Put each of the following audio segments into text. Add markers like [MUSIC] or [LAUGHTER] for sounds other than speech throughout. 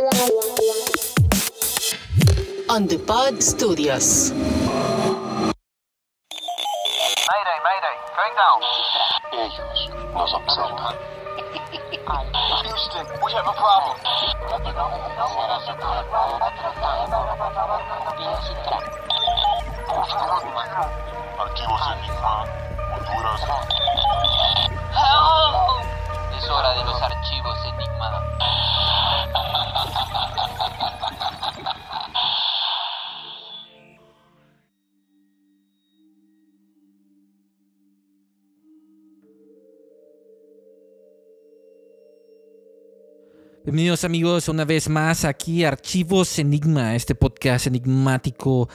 On the Pod Studios. Mayday, mayday, going down. Ellos nos observan. Houston, we have a problem. Archivos Enigma, Honduras. Es hora de los archivos Enigma. Bienvenidos amigos una vez más aquí Archivos Enigma, este podcast enigmático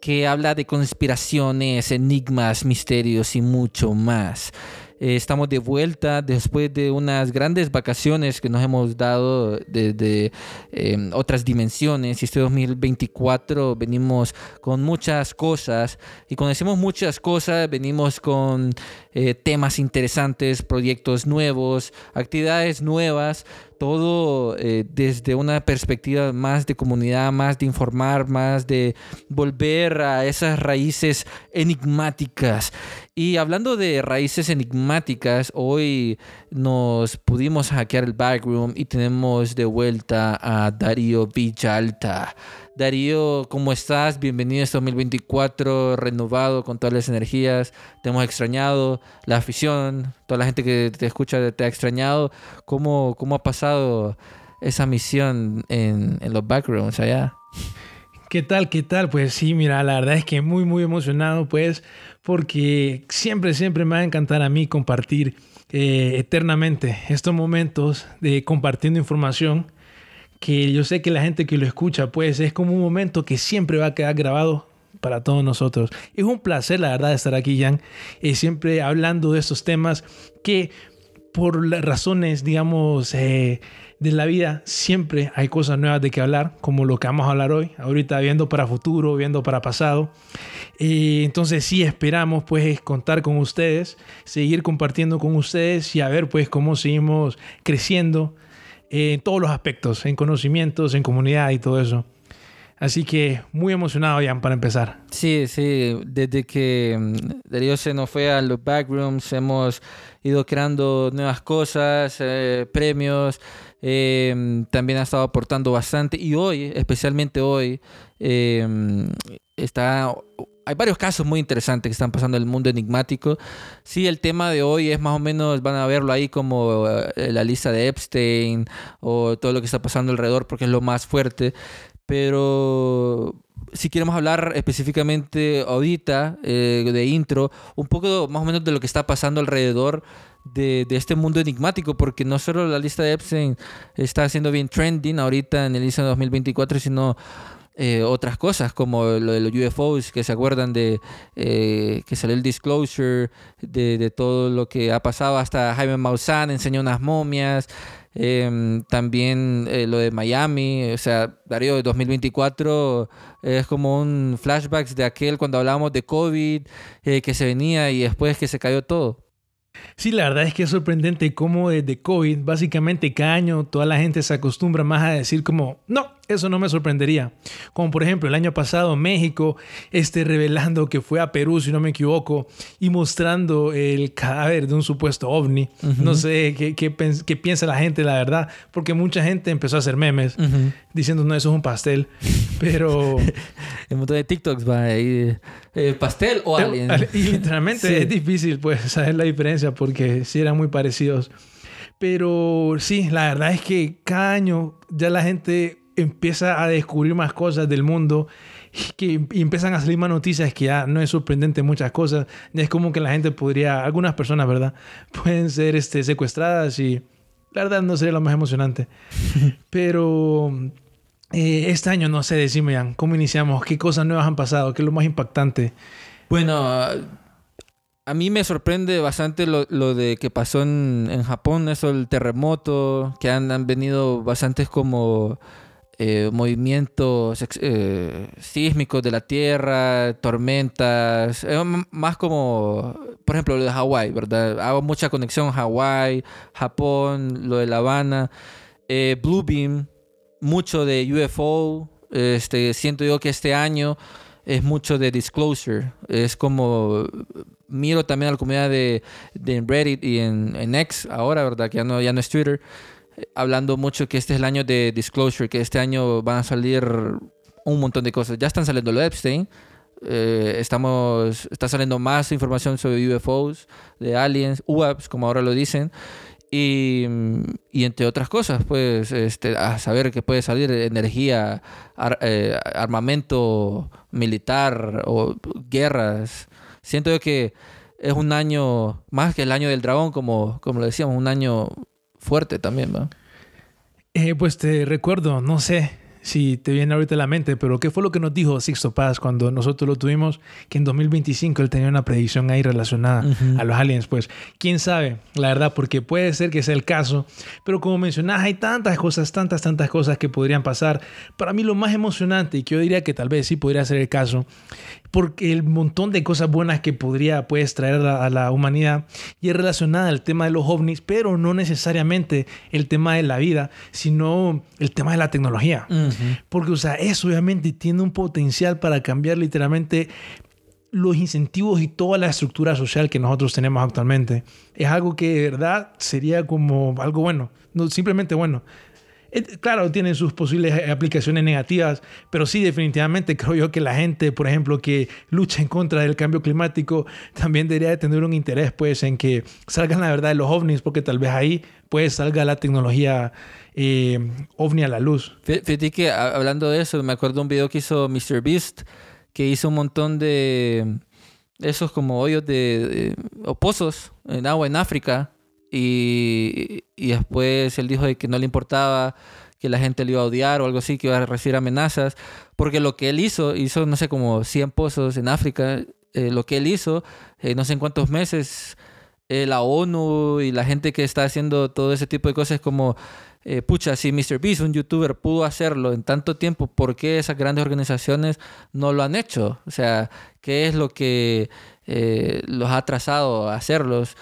que habla de conspiraciones, enigmas, misterios y mucho más. Eh, estamos de vuelta después de unas grandes vacaciones que nos hemos dado desde eh, otras dimensiones y este 2024 venimos con muchas cosas y cuando decimos muchas cosas venimos con eh, temas interesantes, proyectos nuevos, actividades nuevas todo eh, desde una perspectiva más de comunidad, más de informar, más de volver a esas raíces enigmáticas. Y hablando de raíces enigmáticas, hoy nos pudimos hackear el backroom y tenemos de vuelta a Darío Villalta. Darío, ¿cómo estás? Bienvenido a este 2024 renovado con todas las energías. Te hemos extrañado, la afición, toda la gente que te escucha te ha extrañado. ¿Cómo, cómo ha pasado esa misión en, los backrooms allá? ¿Qué tal? ¿Qué tal? Pues sí, mira, la verdad es que muy, muy emocionado, pues, porque siempre, siempre me va a encantar a mí compartir eh, eternamente estos momentos de compartiendo información que yo sé que la gente que lo escucha, pues es como un momento que siempre va a quedar grabado para todos nosotros. Es un placer, la verdad, estar aquí, Jan, y siempre hablando de estos temas que por las razones, digamos, eh, de la vida, siempre hay cosas nuevas de que hablar, como lo que vamos a hablar hoy, ahorita viendo para futuro, viendo para pasado. Eh, entonces sí esperamos pues contar con ustedes, seguir compartiendo con ustedes y a ver pues cómo seguimos creciendo en todos los aspectos, en conocimientos, en comunidad y todo eso. Así que muy emocionado, Jan, para empezar. Sí, sí, desde que mm, Darío se nos fue a los backrooms, hemos ido creando nuevas cosas, eh, premios, eh, también ha estado aportando bastante y hoy, especialmente hoy, eh, está hay varios casos muy interesantes que están pasando en el mundo enigmático. Sí, el tema de hoy es más o menos, van a verlo ahí como eh, la lista de Epstein o todo lo que está pasando alrededor porque es lo más fuerte. Pero si queremos hablar específicamente ahorita eh, de intro, un poco más o menos de lo que está pasando alrededor de, este mundo enigmático, porque no solo la lista de Epstein está haciendo bien trending ahorita en el lista 2024, sino eh, otras cosas como lo de los UFOs, que se acuerdan de eh, que salió el disclosure de, de, todo lo que ha pasado, hasta Jaime Maussan enseñó unas momias, eh, también eh, lo de Miami, o sea, Darío de 2024 es como un flashback de aquel cuando hablábamos de COVID, eh, que se venía y después que se cayó todo. Sí, la verdad es que es sorprendente cómo desde COVID, básicamente cada año toda la gente se acostumbra más a decir como, no, eso no me sorprendería. Como por ejemplo el año pasado México, este revelando que fue a Perú, si no me equivoco, y mostrando el cadáver de un supuesto ovni. Uh -huh. No sé qué, qué, qué, piensa la gente, la verdad, porque mucha gente empezó a hacer memes uh -huh. diciendo, no, eso es un pastel. [LAUGHS] Pero... un montón de TikToks va ahí, eh, pastel o alien. Y literalmente [LAUGHS] sí. es difícil pues [LAUGHS] saber la diferencia porque sí eran muy parecidos. Pero sí, la verdad es que cada año ya la gente empieza a descubrir más cosas del mundo que y empiezan a salir más noticias que ya no es sorprendente muchas cosas. Es como que la gente podría, algunas personas, ¿verdad? [LAUGHS] Pueden ser este, secuestradas y la verdad no sería lo más emocionante. [LAUGHS] Pero eh, este año, no sé, decime, Jan, ¿cómo iniciamos? ¿Qué cosas nuevas han pasado? ¿Qué es lo más impactante? Bueno, a mí me sorprende bastante lo, lo de que pasó en, en, Japón, eso, el terremoto, que han, han venido bastantes como eh, movimientos eh, sísmicos de la Tierra, tormentas, eh, más como, por ejemplo, lo de Hawái, ¿verdad? Hago mucha conexión Hawái, Japón, lo de La Habana, Bluebeam, mucho de UFO. Este, siento yo que este año es mucho de disclosure. Es como miro también a la comunidad de, de Reddit y en, en X ahora, ¿verdad? Que ya no, ya no es Twitter. Hablando mucho que este es el año de disclosure, que este año van a salir un montón de cosas. Ya están saliendo lo Epstein. eh, estamos, está saliendo más información sobre UFOs, de aliens, UAPs, como ahora lo dicen. Y, y entre otras cosas, pues, este, a saber que puede salir energía, eh, armamento militar o guerras. Siento que es un año, más que el año del dragón, como, como lo decíamos, un año fuerte también, ¿va? Eh, pues te recuerdo, no sé si te viene ahorita a la mente, pero ¿qué fue lo que nos dijo Sixto Paz cuando nosotros lo tuvimos? Que en 2025 él tenía una predicción ahí relacionada a los aliens. Pues quién sabe, la verdad, porque puede ser que sea el caso, pero como mencionás, hay tantas cosas, tantas, tantas cosas que podrían pasar. Para mí lo más emocionante, y que yo diría que tal vez sí podría ser el caso, porque el montón de cosas buenas que podría pues, traer a la, a la humanidad y es relacionada al tema de los ovnis, pero no necesariamente el tema de la vida, sino el tema de la tecnología. Porque, o sea, eso obviamente tiene un potencial para cambiar literalmente los incentivos y toda la estructura social que nosotros tenemos actualmente. Es algo que de verdad sería como algo bueno, no simplemente bueno. Eh, Claro, tienen sus posibles eh, aplicaciones negativas, pero sí, definitivamente [LAUGHS] creo yo que la gente, por ejemplo, que lucha en contra del cambio climático, también debería de tener un interés, pues, en que salgan la verdad de los ovnis, porque tal vez ahí, pues, salga la tecnología eh, ovni a la luz. Fí- Fíjate que hablando de eso, me acuerdo un video que hizo Mr. Beast, que hizo un montón de esos como hoyos de, de- o pozos en agua en África y, y después él dijo de que no le importaba que la gente le iba a odiar o algo así, que iba a recibir amenazas, porque lo que él hizo, hizo no sé como 100 pozos en África, eh, lo que él hizo, eh, no sé en cuántos meses, eh, la ONU y la gente que está haciendo todo ese tipo de cosas como, eh, pucha, si Mr. Beast, un youtuber, pudo hacerlo en tanto tiempo, ¿por qué esas grandes organizaciones no lo han hecho? O sea, ¿qué es lo que eh, los ha atrasado a hacerlos?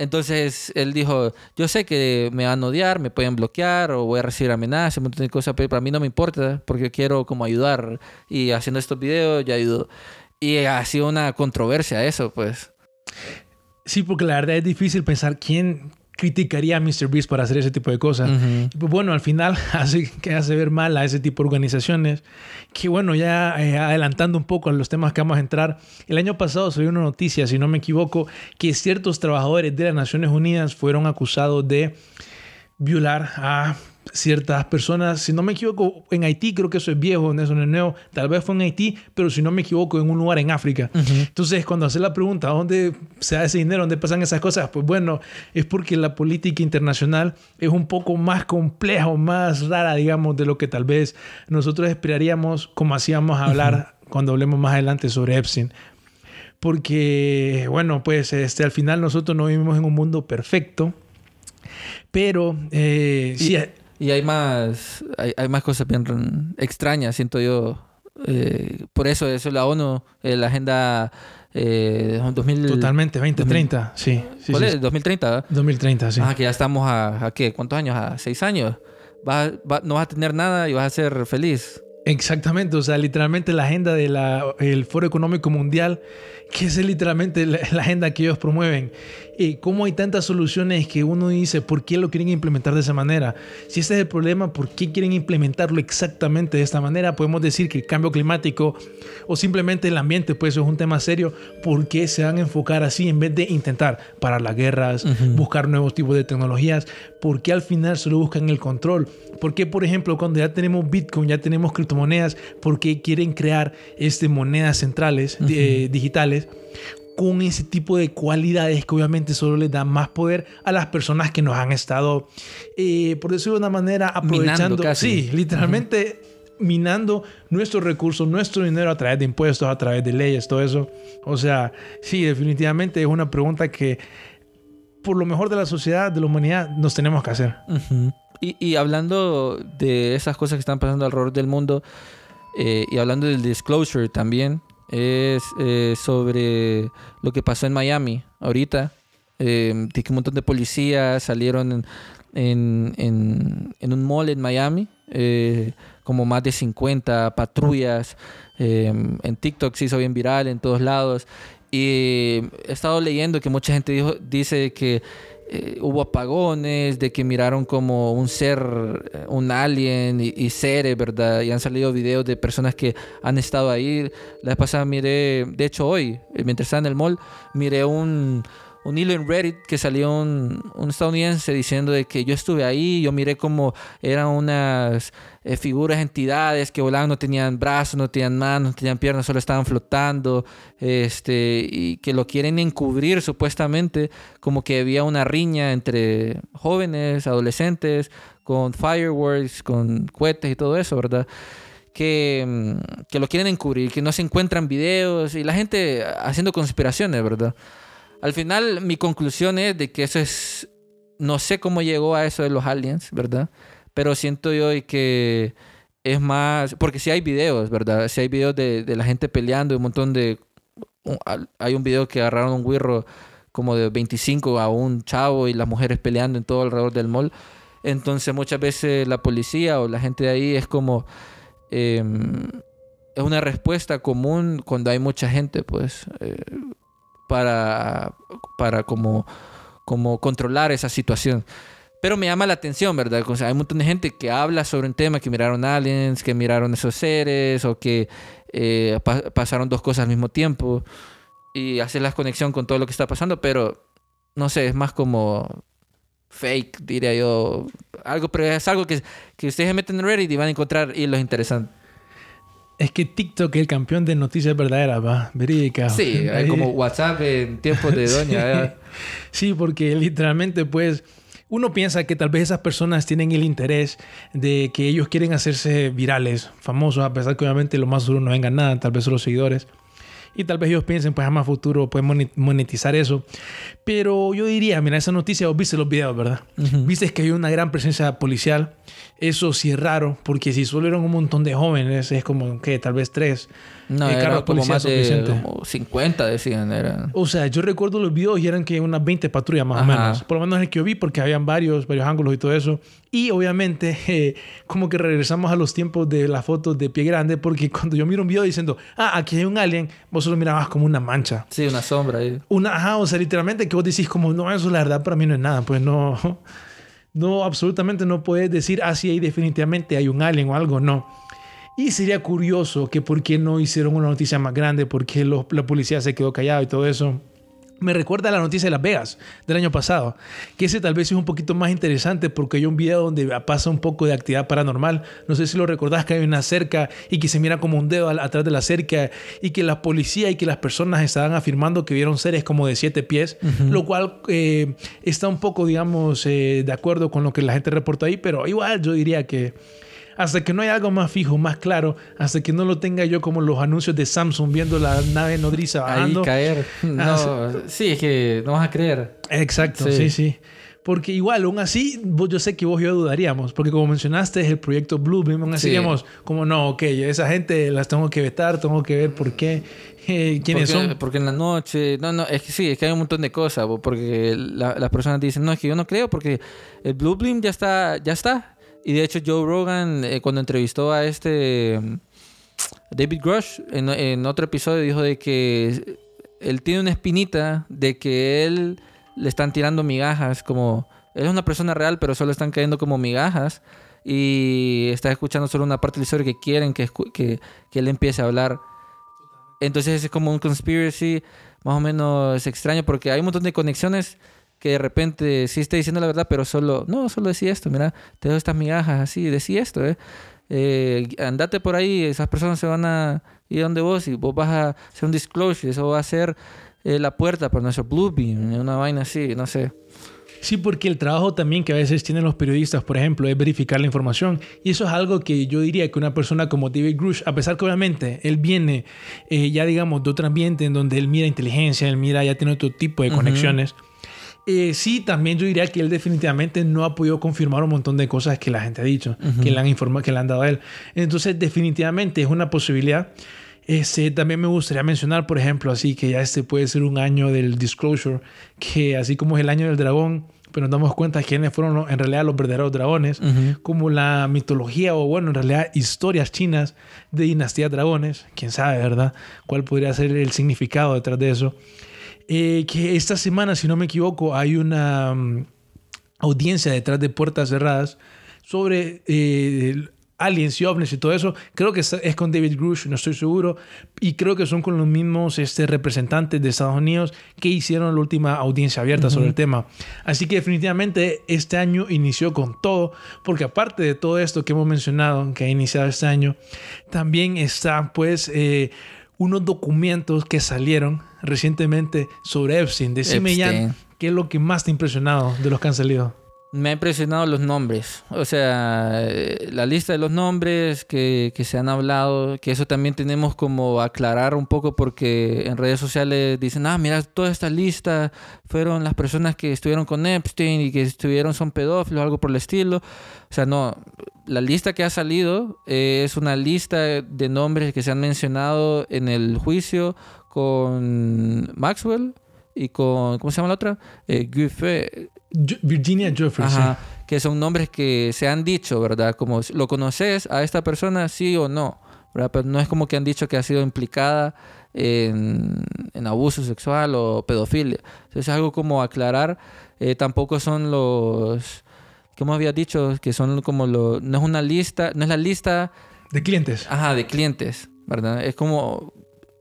Entonces él dijo, yo sé que me van a odiar, me pueden bloquear o voy a recibir amenazas, un montón de cosas, pero para mí no me importa porque quiero como ayudar y haciendo estos videos yo ayudo. Y ha sido una controversia eso, pues. Sí, porque la verdad es difícil pensar quién criticaría a Mr. Beast por hacer ese tipo de cosas. Ujú. Y, pues, bueno, al final [LAUGHS] hace, que hace ver mal a ese tipo de organizaciones. Que bueno, ya eh, adelantando un poco a los temas que vamos a entrar, el año pasado salió una noticia, si no me equivoco, que ciertos trabajadores de las Naciones Unidas fueron acusados de violar a ciertas personas, si no me equivoco, en Haití, creo que eso es viejo, eso no es nuevo, tal vez fue en Haití, pero si no me equivoco, en un lugar en África. Entonces, cuando hace la pregunta, ¿dónde se da ese dinero? ¿Dónde pasan esas cosas? Pues bueno, es porque la política internacional es un poco más compleja o más rara, digamos, de lo que tal vez nosotros esperaríamos, como hacíamos hablar cuando hablemos más adelante sobre Epstein porque, bueno, pues este, al final nosotros no vivimos en un mundo perfecto, pero eh, sí, Y hay más, hay, hay más cosas bien extrañas, siento yo. Eh, por eso, eso es la ONU, eh, la agenda eh, 2000, totalmente, 2030, sí, sí, ¿Cuál sí, es? 2030, ¿verdad? 2030, sí. Ah, que ya estamos a, a qué, ¿cuántos años? A seis años. Vas, va- no vas a tener nada y vas a ser feliz. Exactamente, o sea, literalmente la agenda del Foro Económico Mundial, que es literalmente la, la agenda que ellos promueven. Cómo hay tantas soluciones que uno dice, ¿por qué lo quieren implementar de esa manera? Si este es el problema, ¿por qué quieren implementarlo exactamente de esta manera? Podemos decir que el cambio climático o simplemente el ambiente, pues eso es un tema serio. ¿Por qué se van a enfocar así en vez de intentar parar las guerras, buscar nuevos tipos de tecnologías? ¿Por qué al final solo buscan el control? ¿Por qué, por ejemplo, cuando ya tenemos Bitcoin, ya tenemos criptomonedas, por qué quieren crear este, monedas centrales, eh, digitales? Con ese tipo de cualidades que obviamente solo les da más poder a las personas que nos han estado, eh, por decirlo de una manera, aprovechando. casi. Sí, literalmente minando nuestros recursos, nuestro dinero a través de impuestos, a través de leyes, todo eso. O sea, sí, definitivamente es una pregunta que por lo mejor de la sociedad, de la humanidad, nos tenemos que hacer. Y hablando de esas cosas que están pasando alrededor del mundo, eh, y hablando del disclosure también, es eh, sobre lo que pasó en Miami ahorita. Eh, que un montón de policías salieron en, en, un mall en Miami, eh, como más de 50 patrullas. eh, en TikTok se hizo bien viral en todos lados. Y he estado leyendo que mucha gente dijo, dice que eh, hubo apagones, de que miraron como un ser, eh, un alien y, y seres, ¿verdad? Y han salido videos de personas que han estado ahí. La vez pasada miré, de hecho hoy, eh, mientras estaba en el mall, miré un, un hilo en Reddit que salió un, un estadounidense diciendo de que yo estuve ahí, yo miré como eran unas eh, figuras, entidades que volaban, no tenían brazos, no tenían manos, no tenían piernas, solo estaban flotando, este, y que lo quieren encubrir supuestamente, como que había una riña entre jóvenes, adolescentes, con fireworks, con cohetes y todo eso, ¿verdad? Que, mm, que lo quieren encubrir, que no se encuentran videos y la gente haciendo conspiraciones, ¿verdad? Al final, mi conclusión es de que eso es. No sé cómo llegó a eso de los aliens, ¿verdad? Pero siento yo que es más. Porque si hay videos, ¿verdad? Si hay videos de, la gente peleando un montón de. Hay un video que agarraron un guirro como de 25 a un chavo y las mujeres peleando en todo alrededor del mall. Entonces, muchas veces la policía o la gente de ahí es como. em, es una respuesta común cuando hay mucha gente, pues. eh, para, para como, como controlar esa situación. Pero me llama la atención, ¿verdad? O hay un montón de gente que habla sobre un tema, que miraron aliens, que miraron esos seres, o que eh, pa- pasaron dos cosas al mismo tiempo, y hacer la conexión con todo lo que está pasando, pero no sé, es más como fake, diría yo. Algo, pero es algo que, que ustedes se meten en Reddit y van a encontrar hilos interesantes. Es que TikTok es el campeón de noticias verdaderas, va, verídicas. Sí, Ahí- como WhatsApp en tiempos de [LAUGHS] doña. ¿verdad? Sí, porque literalmente, pues, uno piensa que tal vez esas personas tienen el interés de que ellos quieren hacerse virales, famosos, a pesar que obviamente lo más seguro no vengan nada, tal vez solo seguidores. Y tal vez ellos piensen, pues a más futuro pueden monetizar eso. Pero yo diría, mira, esa noticia, vos viste los videos, ¿verdad? Viste que hay una gran presencia policial. Eso sí es raro, porque si solo eran un montón de jóvenes, es como que tal vez tres. No, eh, era como más de como 50 decían. Era. O sea, yo recuerdo los videos y eran que unas 20 patrullas más o Ajá. menos. Por lo menos el que yo vi, porque habían varios, varios ángulos y todo eso. Y obviamente, [LAUGHS] eh, como que regresamos a los tiempos de las fotos de pie grande, porque [LAUGHS] cuando yo miro un video diciendo, ah, aquí hay un alien, vos solo mirabas como una mancha. Sí, una sombra ahí. Una, ajá, o sea, literalmente que vos decís como, no, eso la verdad para mí no es nada. Pues no, [LAUGHS] no, absolutamente no puedes decir, ah, sí, ahí definitivamente hay un alien o algo, no. Y sería curioso que por qué no hicieron una noticia más grande, por qué lo- la policía se quedó callado y todo eso. Me recuerda a la noticia de Las Vegas del año pasado, que ese tal vez es un poquito más interesante porque hay un video donde pasa un poco de actividad paranormal. No sé si lo recordás que hay una cerca y que se mira como un dedo atrás de la cerca y que la policía y que las personas estaban afirmando que vieron seres como de siete pies, lo cual eh, está un poco, digamos, eh, de acuerdo con lo que la gente reportó ahí, pero igual yo diría que hasta que no haya algo más fijo, más claro, hasta que no lo tenga yo como los anuncios de Samsung viendo la nave nodriza Ahí bajando. caer. [LAUGHS] No, Ah, sí, es que no vas a creer. Exacto, sí. Sí. sí, Porque igual, aún así, vos- yo sé que vos y yo dudaríamos, porque como mencionaste, es el proyecto Bluebeam, aún así Sí. diríamos, como no, ok, esa gente las tengo que vetar, tengo que ver por qué, eh, quiénes porque, son. Porque en la noche. No, no, es que sí, es que hay un montón de cosas. Porque la- las personas dicen, no, es que yo no creo, porque el Blue Beam ya está. Ya está. Y de hecho, Joe Rogan, eh, cuando entrevistó a este. mm, David Grush, en, otro episodio, dijo de que él tiene una espinita de que él le están tirando migajas, como. Él es una persona real, pero solo están cayendo como migajas. Y está escuchando solo una parte de la historia que quieren que, que, que él empiece a hablar. Entonces es como un conspiracy más o menos extraño porque hay un montón de conexiones que de repente sí está diciendo la verdad, pero solo, no, solo decía esto, mira, te doy estas migajas así, decía esto, eh. Eh, andate por ahí, esas personas se van a ir donde vos y vos vas a hacer un disclosure, eso va a ser eh, la puerta para nuestro Bluebeam, una vaina así, no sé. Sí, porque el trabajo también que a veces tienen los periodistas, por ejemplo, es verificar la información. Y eso es algo que yo diría que una persona como David Grush, a pesar que obviamente él viene eh, ya digamos de otro ambiente en donde él mira inteligencia, él mira, ya tiene otro tipo de conexiones. Eh, sí, también yo diría que él definitivamente no ha podido confirmar un montón de cosas que la gente ha dicho, que, le han informado, que le han dado a él. Entonces, definitivamente es una posibilidad. Este, también me gustaría mencionar, por ejemplo, así que ya este puede ser un año del disclosure, que así como es el año del dragón, pero nos damos cuenta quiénes fueron en realidad los verdaderos dragones, como la mitología o bueno, en realidad historias chinas de dinastía de dragones, quién sabe, ¿verdad? ¿Cuál podría ser el significado detrás de eso? Eh, que esta semana, si no me equivoco, hay una mm, audiencia detrás de puertas cerradas sobre eh, aliens y ovnis y todo eso. Creo que es con David Grush, no estoy seguro. Y creo que son con los mismos este, representantes de Estados Unidos que hicieron la última audiencia abierta sobre el tema. Así que definitivamente este año inició con todo, porque aparte de todo esto que hemos mencionado, que ha iniciado este año, también está pues... eh, unos documentos que salieron recientemente sobre Epstein. Decime, Jan, Epstein. ¿qué es lo que más te ha impresionado de los que han salido? Me ha impresionado los nombres. O sea, eh, la lista de los nombres que, que se han hablado, que eso también tenemos como aclarar un poco porque en redes sociales dicen, ah, mira, toda esta lista fueron las personas que estuvieron con Epstein y que estuvieron son pedófilos, algo por el estilo. O sea, no, la lista que ha salido eh, es una lista de nombres que se han mencionado en el juicio con Maxwell y con, ¿cómo se llama la otra? Eh, Guffey, Virginia Jeffries. Ajá, que son nombres que se han dicho, ¿verdad? Como, ¿lo conoces a esta persona, sí o no? ¿verdad? Pero no es como que han dicho que ha sido implicada en, en abuso sexual o pedofilia. Entonces es algo como aclarar. Eh, tampoco son los... ¿Cómo había dicho? Que son como los... No es una lista, no es la lista. De clientes. Ajá, de clientes, ¿verdad? Es como,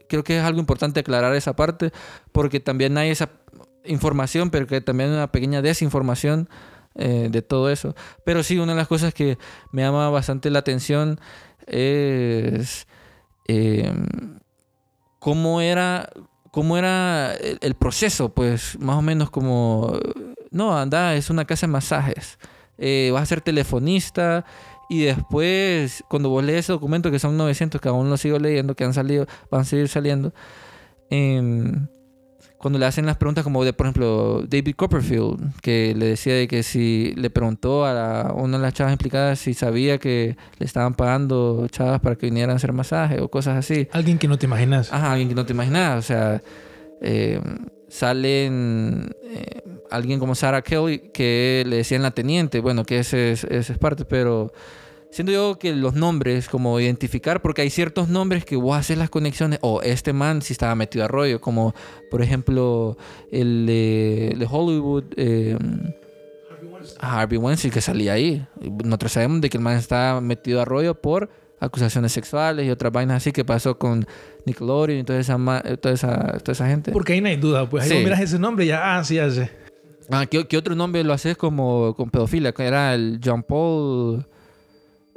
creo que es algo importante aclarar esa parte, porque también hay esa información, pero que también hay una pequeña desinformación eh, de todo eso. Pero sí, una de las cosas que me llama bastante la atención es eh, cómo era cómo era el, el proceso, pues más o menos como, no, anda, es una casa de masajes, eh, vas a ser telefonista y después, cuando vos lees ese documento, que son 900, que aún lo sigo leyendo, que han salido, van a seguir saliendo, em, cuando le hacen las preguntas como de, por ejemplo, David Copperfield, que le decía de que si le preguntó a la- una de las chavas implicadas si sabía que le estaban pagando chavas para que vinieran a hacer masaje o cosas así. Alguien que no te imaginas. Ajá, alguien que no te imaginabas. O sea, eh, salen eh, alguien como Sarah Kelly que le decían la teniente. Bueno, que ese es, ese es parte, pero siento yo que los nombres, como identificar, porque hay ciertos nombres que vos haces las conexiones. O este man si estaba metido a rollo, como por ejemplo el de, de Hollywood. eh, Harvey Weinstein que salía ahí. Nosotros sabemos de que el man estaba metido a rollo por acusaciones sexuales y otras vainas así que pasó con Nickelodeon y toda esa, toda esa, toda esa gente. Porque ahí no hay duda. Pues ahí Sí. miras ese nombre y ya, ah, sí, ya sé. Ah, ¿qué, qué otro nombre lo haces como con pedofilia? Que era el Jean Paul,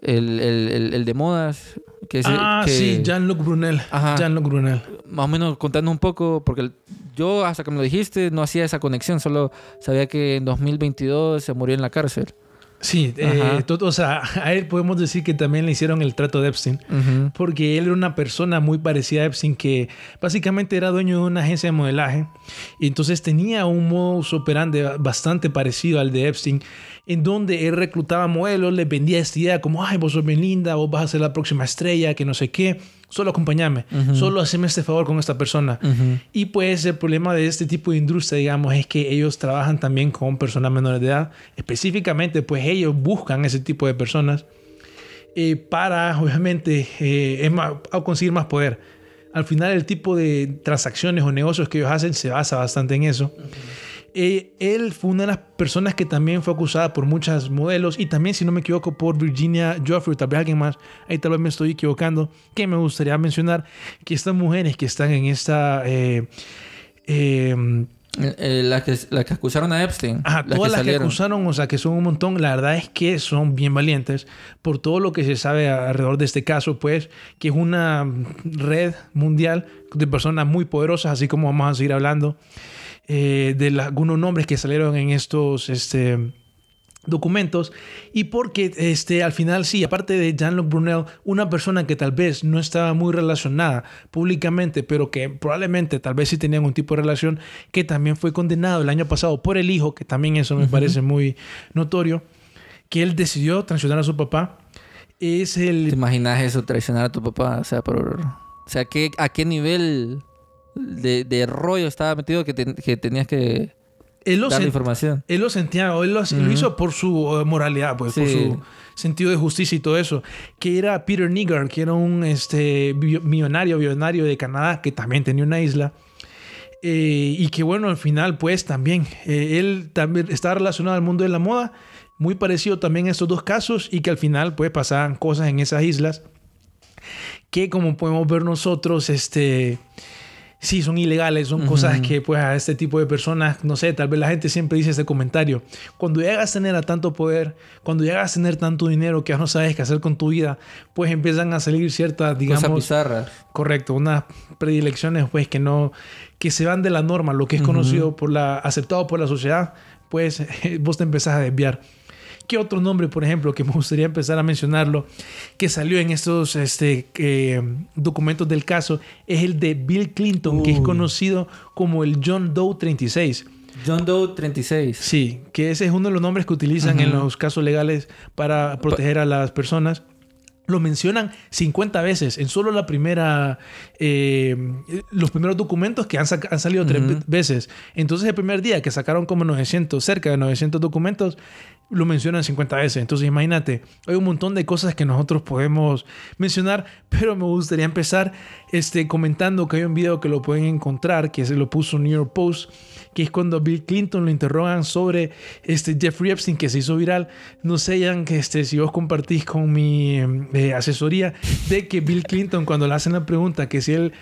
el, el, el, el de modas. Que es- ah, que- sí, Jean-Luc Brunel. Ajá. Jean-Luc Brunel. Más o menos contando un poco, porque yo hasta que me lo dijiste no hacía esa conexión, solo sabía que en 2022 se murió en la cárcel. Sí, eh, todo- o sea, [LAUGHS] a él podemos decir que también le hicieron el trato de Epstein. Porque él era una persona muy parecida a Epstein que básicamente era dueño de una agencia de modelaje y entonces tenía un modus operandi bastante parecido al de Epstein en donde él reclutaba modelos, les vendía esta idea como, ay, vos sos bien linda, vos vas a ser la próxima estrella, que no sé qué, solo acompáñame, solo haceme este favor con esta persona. Y pues el problema de este tipo de industria, digamos, es que ellos trabajan también con personas menores de edad, específicamente pues ellos buscan ese tipo de personas eh, para, obviamente, eh, es más- a conseguir más poder. Al final, el tipo de transacciones o negocios que ellos hacen se basa bastante en eso. Eh, él fue una de las personas que también fue acusada por muchas modelos y también, si no me equivoco, por Virginia Joffrey, tal vez alguien más, ahí tal vez me estoy equivocando, que me gustaría mencionar que estas mujeres que están en esta... eh, eh, Eh, eh, las que, las que acusaron a Epstein. Ajá, todas las que salieron. acusaron, o sea, que son un montón, la verdad es que son bien valientes por todo lo que se sabe alrededor de este caso, pues, que es una red mundial de personas muy poderosas, así como vamos a seguir hablando eh, de la- algunos nombres que salieron en estos este, documentos y porque este, al final sí, aparte de Jean-Luc Brunel, una persona que tal vez no estaba muy relacionada públicamente, pero que probablemente tal vez sí tenía algún tipo de relación, que también fue condenado el año pasado por el hijo, que también eso me parece muy notorio, que él decidió traicionar a su papá. Es ¿Te el... imaginas eso, traicionar a tu papá? O sea, por sea, ¿qué, ¿a qué nivel de, de rollo estaba metido que, te- que tenías que Él lo, dar información? él lo sentía, o él lo, lo hizo por su eh, moralidad, pues, por Sí. su sentido de justicia y todo eso. Que era Peter Nigar, que era un este, millonario, billonario de Canadá, que también tenía una isla. Eh, y que bueno, al final, pues también, eh, él también estaba relacionado al mundo de la moda, muy parecido también a estos dos casos, y que al final, pues pasaban cosas en esas islas que como podemos ver nosotros, este, sí, son ilegales, son cosas que pues a este tipo de personas, no sé, tal vez la gente siempre dice este comentario, cuando llegas a tener a tanto poder, cuando llegas a tener tanto dinero que ya no sabes qué hacer con tu vida, pues empiezan a salir ciertas, Cosas digamos, bizarras. correcto, unas predilecciones pues que no, que se van de la norma, lo que es conocido por la, aceptado por la sociedad, pues [LAUGHS] vos te empezás a desviar. ¿Qué otro nombre, por ejemplo, que me gustaría empezar a mencionarlo, que salió en estos este, eh, documentos del caso, es el de Bill Clinton, que es conocido como el John Doe 36. John Doe 36. Sí, que ese es uno de los nombres que utilizan en los casos legales para proteger a las personas. Lo mencionan 50 veces en solo la primera, eh, los primeros documentos que han, salido tres ve- veces. Entonces el primer día que sacaron como 900, cerca de 900 documentos, lo mencionan 50 veces. Entonces imagínate, hay un montón de cosas que nosotros podemos mencionar, pero me gustaría empezar este, comentando que hay un video que lo pueden encontrar, que se lo puso New York Post, que es cuando Bill Clinton lo interrogan sobre este Jeffrey Epstein que se hizo viral. No sé, Ian, que este, si vos compartís con mi eh, asesoría de que Bill Clinton cuando le hacen la pregunta que si él,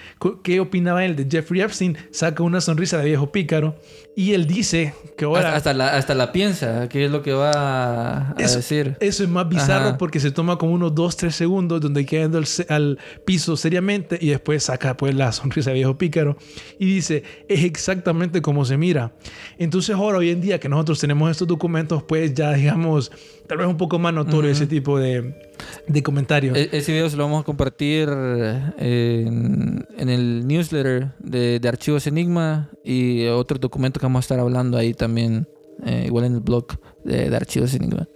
qué opinaba él de Jeffrey Epstein, saca una sonrisa de viejo pícaro y él dice que ahora... Hasta, hasta la, hasta la piensa, qué es lo que va a, a Eso, decir. eso es más bizarro Ajá. porque se toma como unos 2, 3 segundos donde queda al, al piso seriamente y después saca pues la sonrisa de viejo pícaro y dice, es exactamente como se mira. Entonces ahora hoy en día que nosotros tenemos estos documentos pues ya digamos tal vez un poco más notorio ese tipo de, de comentarios. E- ese video se lo vamos a compartir eh, en, en el newsletter de, de Archivos Enigma y otros documentos que vamos a estar hablando ahí también, eh, igual en el blog de, de Archivos Enigma.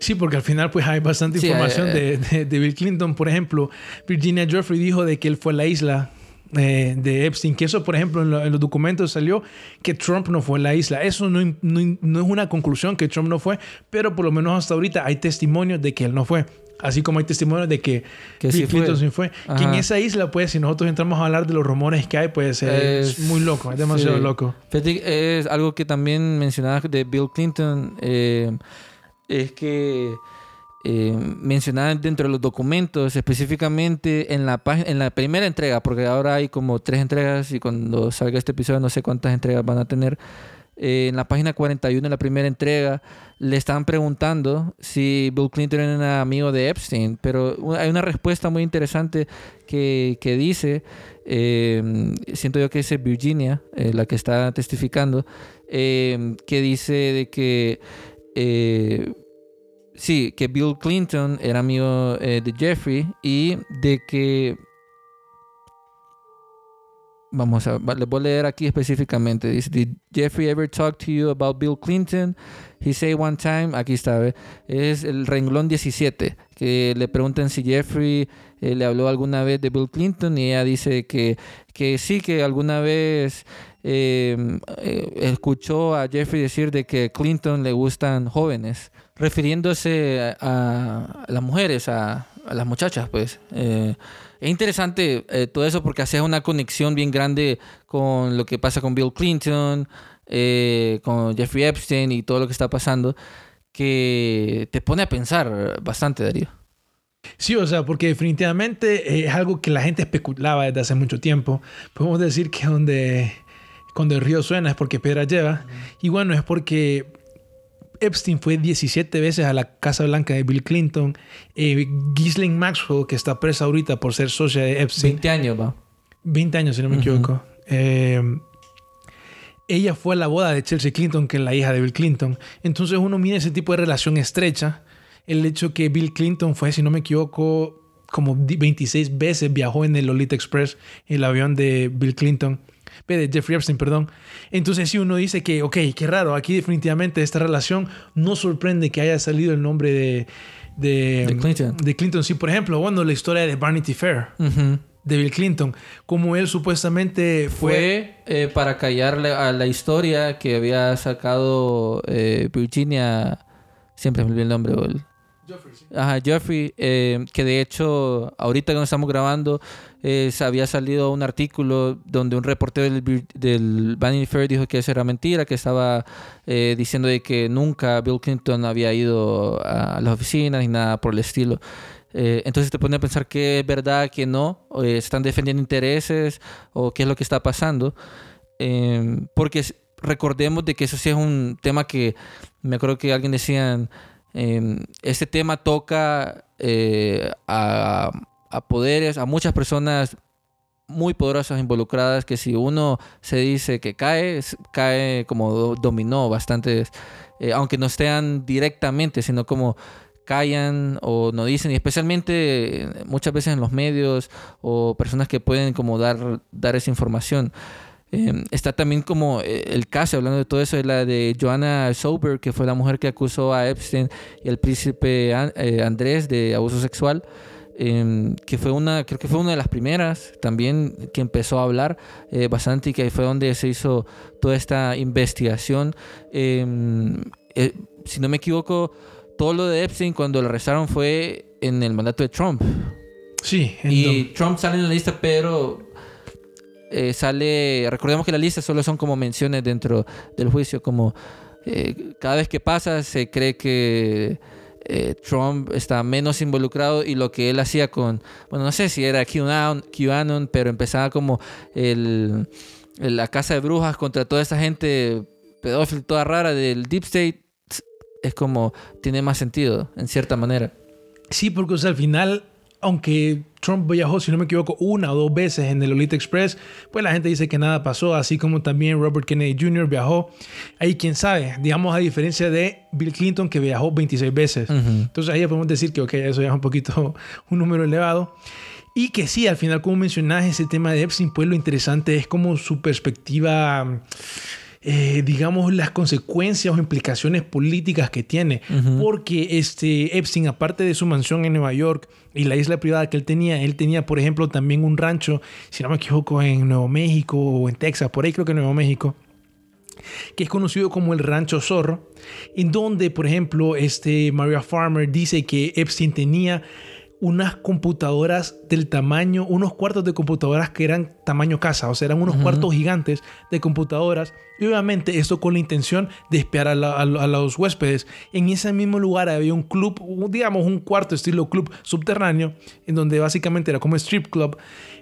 Sí, porque al final pues hay bastante Sí, información eh, de, de- de Bill Clinton. Por ejemplo, Virginia Jeffrey dijo de que él fue a la isla eh, de Epstein, que eso por ejemplo en, lo- en los documentos salió que Trump no fue a la isla. Eso no, no- no es una conclusión que Trump no fue, pero por lo menos hasta ahorita hay testimonios de que él no fue. Así como hay testimonios de que, Que sí fue. Clinton sí fue. Que en esa isla, pues, si nosotros entramos a hablar de los rumores que hay, pues eh, es, muy loco, es demasiado sí. loco. Fíjate es algo que también mencionabas de Bill Clinton, eh, es que eh, dentro de los documentos, específicamente en la, en la primera entrega, porque ahora hay como tres entregas y cuando salga este episodio no sé cuántas entregas van a tener. Eh, en la página 41 de la primera entrega le estaban preguntando si Bill Clinton era amigo de Epstein, pero hay una respuesta muy interesante que, que dice, eh, siento yo que es Virginia, eh, la que está testificando, que dice de que sí, que Bill Clinton era amigo eh, de Jeffrey y de que Vamos a, les voy a leer aquí específicamente. Dice, did Jeffrey ever talk to you about Bill Clinton? He say one time, aquí está, es el renglón 17, que le preguntan si Jeffrey eh, le habló alguna vez de Bill Clinton y ella dice que, que sí, que alguna vez eh, eh, escuchó a Jeffrey decir de que Clinton le gustan jóvenes, refiriéndose a, a las mujeres, a, a las muchachas, pues. Eh, es interesante eh, todo eso porque hace una conexión bien grande con lo que pasa con Bill Clinton, eh, con Jeffrey Epstein y todo lo que está pasando, que te pone a pensar bastante, Darío. Sí, o sea, porque definitivamente es algo que la gente especulaba desde hace mucho tiempo. Podemos decir que donde, cuando el río suena es porque piedra lleva. Y bueno, es porque Epstein fue 17 veces a la Casa Blanca de Bill Clinton. Eh, Ghislaine Maxwell, que está presa ahorita por ser socia de Epstein. 20 años, va. 20 años, si no me equivoco. Eh, ella fue a la boda de Chelsea Clinton, que es la hija de Bill Clinton. Entonces uno mira ese tipo de relación estrecha. El hecho que Bill Clinton fue, si no me equivoco, como di- 26 veces viajó en el Lolita Express, el avión de Bill Clinton, de Jeffrey Epstein, perdón. Entonces si uno dice que, ok, qué raro, aquí definitivamente esta relación no sorprende que haya salido el nombre de, de, De Clinton. de Clinton. Sí, por ejemplo, bueno, la historia de Vanity Fair Ujú. de Bill Clinton, como él supuestamente fue... Fue eh, para callarle a la historia que había sacado eh, Virginia, siempre me olvidé el nombre, el- Ajá, Jeffrey, eh, que de hecho, ahorita que estamos grabando, eh, había salido un artículo donde un reportero del, del Vanity Fair dijo que eso era mentira, que estaba eh, diciendo de que nunca Bill Clinton había ido a las oficinas ni nada por el estilo. Eh, entonces te pone a pensar que es verdad, que no, eh, están defendiendo intereses o qué es lo que está pasando. Eh, porque recordemos de que eso sí es un tema que me acuerdo que alguien decían, eh, este tema toca eh, a, a poderes, a muchas personas muy poderosas involucradas que si uno se dice que cae, cae como do- dominó bastantes, eh, aunque no estén directamente, sino como callan o no dicen, y especialmente eh, muchas veces en los medios o personas que pueden como dar, dar esa información. Eh, está también como eh, el caso, hablando de todo eso, de la de Joanna Sober, que fue la mujer que acusó a Epstein y al príncipe eh, Andrés de abuso sexual, eh, que fue una, creo que fue una de las primeras también que empezó a hablar eh, bastante y que ahí fue donde se hizo toda esta investigación. Eh, eh, si no me equivoco, todo lo de Epstein cuando lo arrestaron fue en el mandato de Trump. Sí, Y Trump sale en la lista, pero eh, sale. Recordemos que la lista solo son como menciones dentro del juicio. Como cada vez que pasa, se cree que eh, Trump está menos involucrado y lo que él hacía con. Bueno, no sé si era QAnon, QAnon pero empezaba como el, la casa de brujas contra toda esa gente pedófila, toda rara del Deep State. Es como. Tiene más sentido, en cierta manera. Sí, porque al final, aunque Trump viajó, si no me equivoco, una o dos veces en el Lolita Express, pues la gente dice que nada pasó, así como también Robert Kennedy Jr. viajó. Ahí quién sabe, digamos a diferencia de Bill Clinton que viajó 26 veces. Ujú. Entonces ahí podemos decir que, ok, eso ya es un poquito [LAUGHS] un número elevado. Y que sí, al final, como mencionas, ese tema de Epstein, pues lo interesante es como su perspectiva, eh, digamos, las consecuencias o implicaciones políticas que tiene. Porque este Epstein, aparte de su mansión en Nueva York y la isla privada que él tenía, él tenía, por ejemplo, también un rancho, si no me equivoco, en Nuevo México o en Texas, por ahí creo que en Nuevo México que es conocido como el Rancho Zorro, en donde, por ejemplo, este Maria Farmer dice que Epstein tenía unas computadoras del tamaño, unos cuartos de computadoras que eran tamaño casa, o sea, eran unos cuartos gigantes de computadoras, y obviamente esto con la intención de espiar a, la- a- a los huéspedes. En ese mismo lugar había un club, digamos un cuarto estilo club subterráneo, en donde básicamente era como strip club.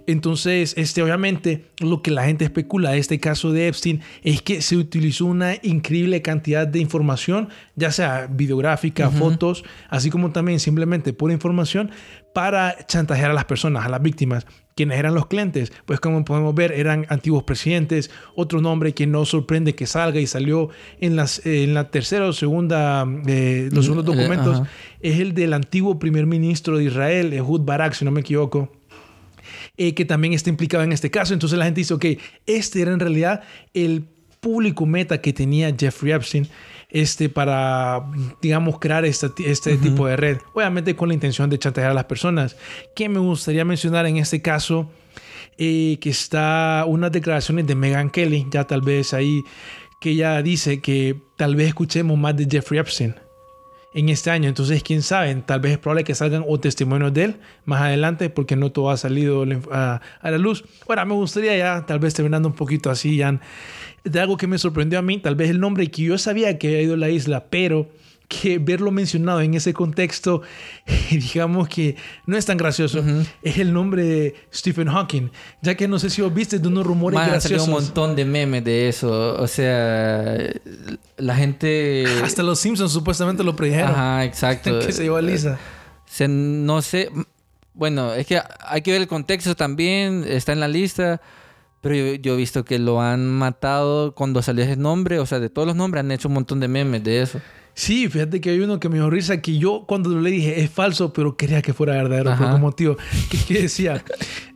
Entonces, este, obviamente, lo que la gente especula de este caso de Epstein es que se utilizó una increíble cantidad de información, ya sea videográfica, fotos, así como también simplemente pura información, para chantajear a las personas, a las víctimas. Quienes eran los clientes, pues como podemos ver, eran antiguos presidentes. Otro nombre que no sorprende que salga y salió en, las, en la tercera o segunda, eh, los segundos Mm, eh, documentos, ajá. es el del antiguo primer ministro de Israel, Ehud Barak, si no me equivoco eh, que también está implicado en este caso. Entonces la gente dice, ok, este era en realidad el público meta que tenía Jeffrey Epstein este, para, digamos, crear esta- este tipo de red. Obviamente con la intención de chantajear a las personas. Que me gustaría mencionar en este caso, eh, que está unas declaraciones de Megan Kelly, ya tal vez ahí, que ella dice que tal vez escuchemos más de Jeffrey Epstein en este año. Entonces, quién sabe, tal vez es probable que salgan o testimonios de él más adelante, porque no todo ha salido a, la luz. Ahora, me gustaría ya, tal vez terminando un poquito así, ya, de algo que me sorprendió a mí, tal vez el nombre que yo sabía que había ido a la isla, pero que verlo mencionado en ese contexto, [LAUGHS] digamos que no es tan gracioso, es el nombre de Stephen Hawking, ya que no sé si vos viste de unos rumores Man, salido graciosos. un montón de memes de eso. O sea, la gente. [LAUGHS] Hasta los Simpsons supuestamente lo predijeron. Ajá, exacto. [LAUGHS] que se llevó a Lisa. Se- no sé. Bueno, es que hay que ver el contexto también. Está en la lista. Pero yo, yo he visto que lo han matado cuando salió ese nombre. O sea, de todos los nombres han hecho un montón de memes de eso. Sí, fíjate que hay uno que me dio risa que yo cuando le dije es falso, pero quería que fuera verdadero por Ajá. algún motivo. Que, que decía,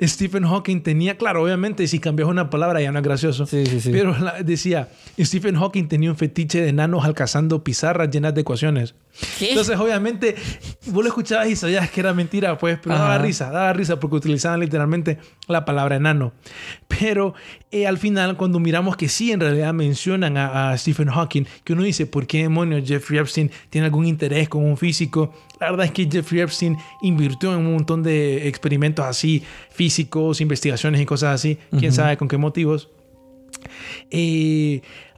Stephen Hawking tenía, claro, obviamente si cambias una palabra ya no es gracioso, Sí, sí, sí. pero la- decía, Stephen Hawking tenía un fetiche de enanos alcanzando pizarras llenas de ecuaciones. Entonces, obviamente, vos lo escuchabas y sabías que era mentira, pues, pero daba Ajá. risa, daba risa porque utilizaban literalmente la palabra enano. Pero eh, al final, cuando miramos que sí, en realidad mencionan a, a Stephen Hawking, que uno dice, ¿por qué demonios Jeffrey Epstein tiene algún interés con un físico? La verdad es que Jeffrey Epstein invirtió en un montón de experimentos así, físicos, investigaciones y cosas así, quién sabe con qué motivos.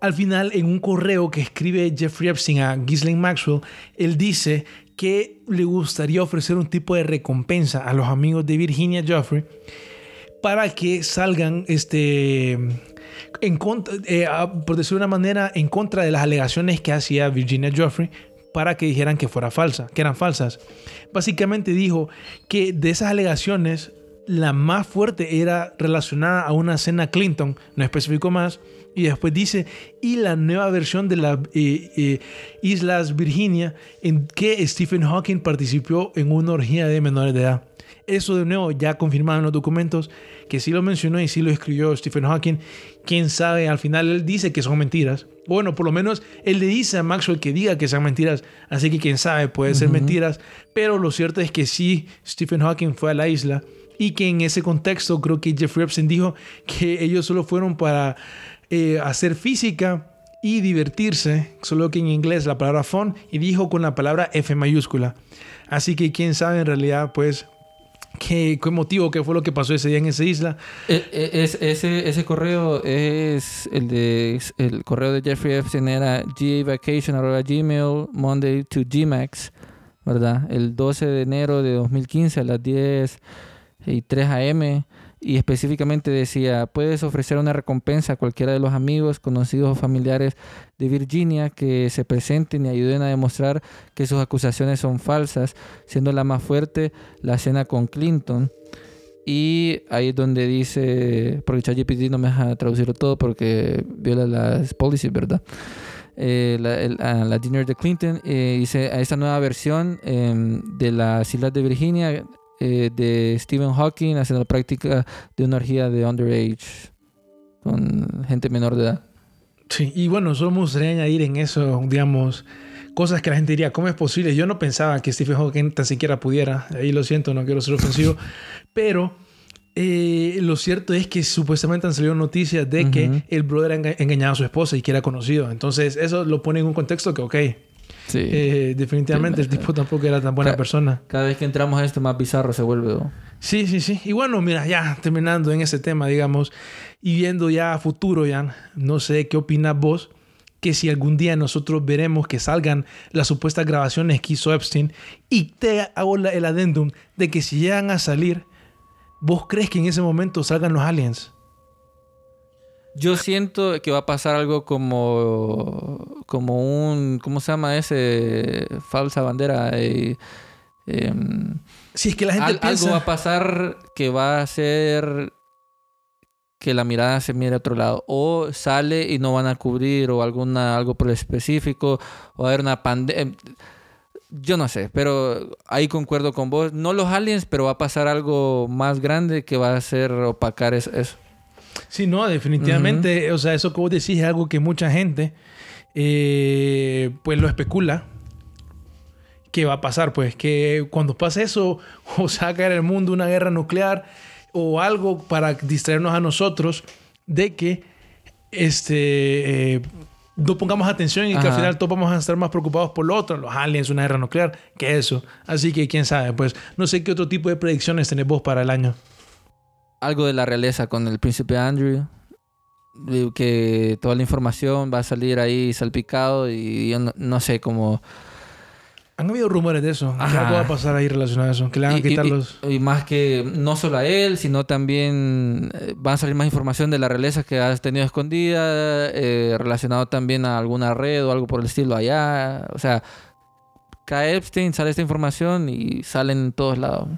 Al final, en un correo que escribe Jeffrey Epstein a Ghislaine Maxwell, él dice que le gustaría ofrecer un tipo de recompensa a los amigos de Virginia Joffrey para que salgan este eh, por decirlo de una manera, en contra de las alegaciones que hacía Virginia Joffrey para que dijeran que fuera falsa, que eran falsas. Básicamente dijo que de esas alegaciones la más fuerte era relacionada a una cena Clinton, no especificó más, y después dice, y la nueva versión de las Islas Virginia, en que Stephen Hawking participó en una orgía de menores de edad. Eso de nuevo ya confirmado en los documentos, que sí lo mencionó y sí lo escribió Stephen Hawking. Quién sabe, al final él dice que son mentiras. Bueno, por lo menos él le dice a Maxwell que diga que sean mentiras, así que quién sabe, puede ser mentiras, pero lo cierto es que sí, Stephen Hawking fue a la isla y que en ese contexto creo que Jeffrey Epstein dijo que ellos solo fueron para eh, hacer física y divertirse, solo que en inglés la palabra fun y dijo con la palabra F mayúscula. Así que quién sabe en realidad pues qué, motivo, qué fue lo que pasó ese día en esa isla. Eh, eh, es- ese, ese correo es el de el correo de Jeffrey Epstein era gavacation@gmail Monday to Gmax, ¿verdad? El 12 de enero de 2015 a las 10 y 3 a.m. y específicamente decía, puedes ofrecer una recompensa a cualquiera de los amigos, conocidos o familiares de Virginia que se presenten y ayuden a demostrar que sus acusaciones son falsas, siendo la más fuerte la cena con Clinton. Y ahí es donde dice, porque ChatGPT no me deja traducirlo todo porque viola las policies, ¿verdad? Eh, la, el- a la dinner de Clinton eh, dice a esta nueva versión em, de las Islas de Virginia eh, de Stephen Hawking haciendo la práctica de una orgía de underage con gente menor de edad. Sí, y bueno, solo me gustaría añadir en eso, digamos, cosas que la gente diría, ¿cómo es posible? Yo no pensaba que Stephen Hawking tan siquiera pudiera, ahí lo siento, no quiero ser ofensivo, [LAUGHS] pero eh, lo cierto es que supuestamente han salido noticias de Ujú. que el brother ha enga- engañado a su esposa y que era conocido. Entonces, eso lo pone en un contexto que, ok, Sí. eh, definitivamente el tipo tampoco era tan buena persona. Cada vez que entramos a esto más bizarro se vuelve. ¿no? Sí, sí, sí. Y bueno, mira, ya terminando en ese tema, digamos, y viendo ya a futuro, ya, no sé qué opinas vos, que si algún día nosotros veremos que salgan las supuestas grabaciones que hizo Epstein, y te hago el adendum de que si llegan a salir, ¿vos crees que en ese momento salgan los aliens? Yo siento que va a pasar algo como, como un, ¿cómo se llama ese? Falsa bandera. eh, em, Si es que la gente al- piensa... Algo va a pasar que va a hacer que la mirada se mire a otro lado. O sale y no van a cubrir o alguna, algo por el específico. O va a haber una pandemia. Yo no sé, pero ahí concuerdo con vos. No los aliens, pero va a pasar algo más grande que va a hacer opacar es- eso. Sí, no, definitivamente. O sea, eso que vos decís es algo que mucha gente eh, pues lo especula. ¿Qué va a pasar? Pues que cuando pase eso, [LAUGHS] o sea, va a caer el mundo una guerra nuclear o algo para distraernos a nosotros de que este eh, no pongamos atención y que al final todos vamos a estar más preocupados por lo otro, los aliens, una guerra nuclear, que eso. Así que quién sabe, pues no sé qué otro tipo de predicciones tenés vos para el año. Algo de la realeza con el príncipe Andrew. Que toda la información va a salir ahí salpicado y yo no, no sé cómo... Han habido rumores de eso. ¿Qué Ajá. algo va a pasar ahí relacionado a eso? Que le van a y, quitar y- los... y más que no solo a él, sino también eh, va a salir más información de la realeza que has tenido escondida, eh, relacionado también a alguna red o algo por el estilo allá. O sea, cae Epstein, sale esta información y sale en todos lados.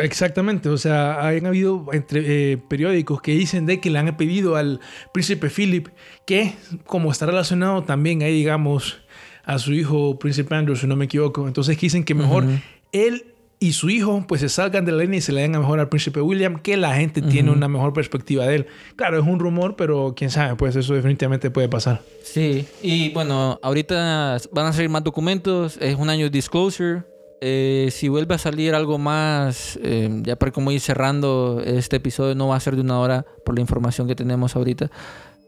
Exactamente, o sea, han habido entre, eh, periódicos que dicen de que le han pedido al príncipe Philip que, como está relacionado también ahí, digamos, a su hijo Príncipe Andrew, si no me equivoco. Entonces dicen que mejor él y su hijo pues se salgan de la línea y se le den a mejor al Príncipe William, que la gente tiene una mejor perspectiva de él. Claro, es un rumor, pero quién sabe, pues eso definitivamente puede pasar. Sí, y bueno, ahorita van a salir más documentos, es un año de disclosure. Eh, si vuelve a salir algo más, eh, ya para como ir cerrando este episodio, no va a ser de una hora por la información que tenemos ahorita.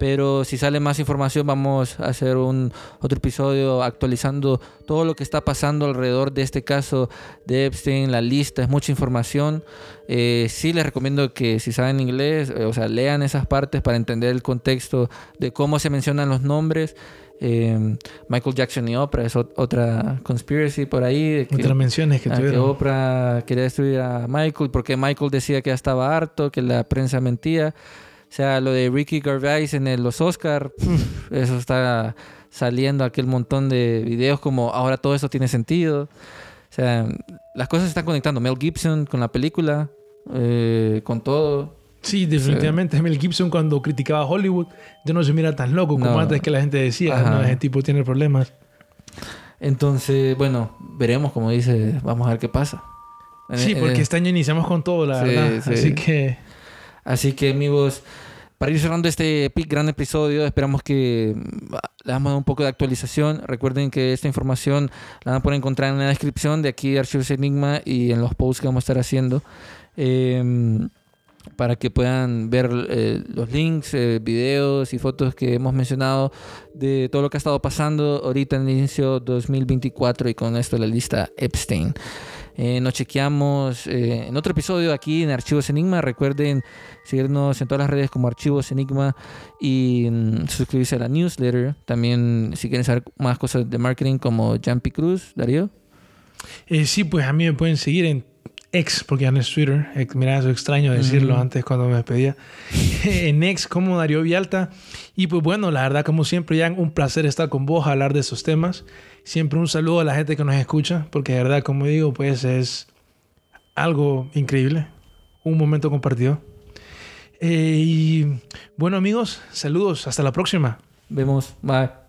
Pero si sale más información, vamos a hacer un otro episodio actualizando todo lo que está pasando alrededor de este caso de Epstein. La lista es mucha información. Eh, sí les recomiendo que si saben inglés, eh, o sea, lean esas partes para entender el contexto de cómo se mencionan los nombres. Eh, Michael Jackson y Oprah es ot- otra conspiracy por ahí. que- Otras menciones que Ah, que tuvieron. Oprah quería destruir a Michael porque Michael decía que ya estaba harto, que la prensa mentía. O sea, lo de Ricky Gervais en el- los Oscar, puf, eso está saliendo aquel montón de videos como ahora todo esto tiene sentido. O sea, las cosas se están conectando. Mel Gibson con la película, eh, con todo. Sí, definitivamente. Mel Gibson cuando criticaba a Hollywood ya no se mira tan loco como No. antes que la gente decía, Ajá. no, ese tipo tiene problemas. Entonces, bueno, veremos, como dice, vamos a ver qué pasa. Sí, Eh, porque eh, este año iniciamos con todo, la Sí, verdad. sí. Así que Así que amigos, para ir cerrando este gran episodio, esperamos que mm, le damos un poco de actualización. Recuerden que esta información la van a poder encontrar en la descripción de aquí de Archivos Enigma y en los posts que vamos a estar haciendo. eh, para que puedan ver eh, los links, eh, videos y fotos que hemos mencionado de todo lo que ha estado pasando ahorita en el inicio 2024 y con esto la lista Epstein. Eh, nos chequeamos eh, en otro episodio aquí en Archivos Enigma. Recuerden seguirnos en todas las redes como Archivos Enigma y mm, suscribirse a la newsletter. También si quieren saber más cosas de marketing como Jumpy Cruz, Darío. eh, sí, pues a mí me pueden seguir en X, porque ya no es Twitter. Ex- Mira, eso extraño decirlo antes cuando me despedía. [LAUGHS] en X como Darío Vialta. Y pues bueno, la verdad, como siempre, ya un placer estar con vos hablar de esos temas. Siempre un saludo a la gente que nos escucha, porque de verdad, como digo, pues es algo increíble. Un momento compartido. Eh, y bueno, amigos, saludos. Hasta la próxima. Vemos. Bye.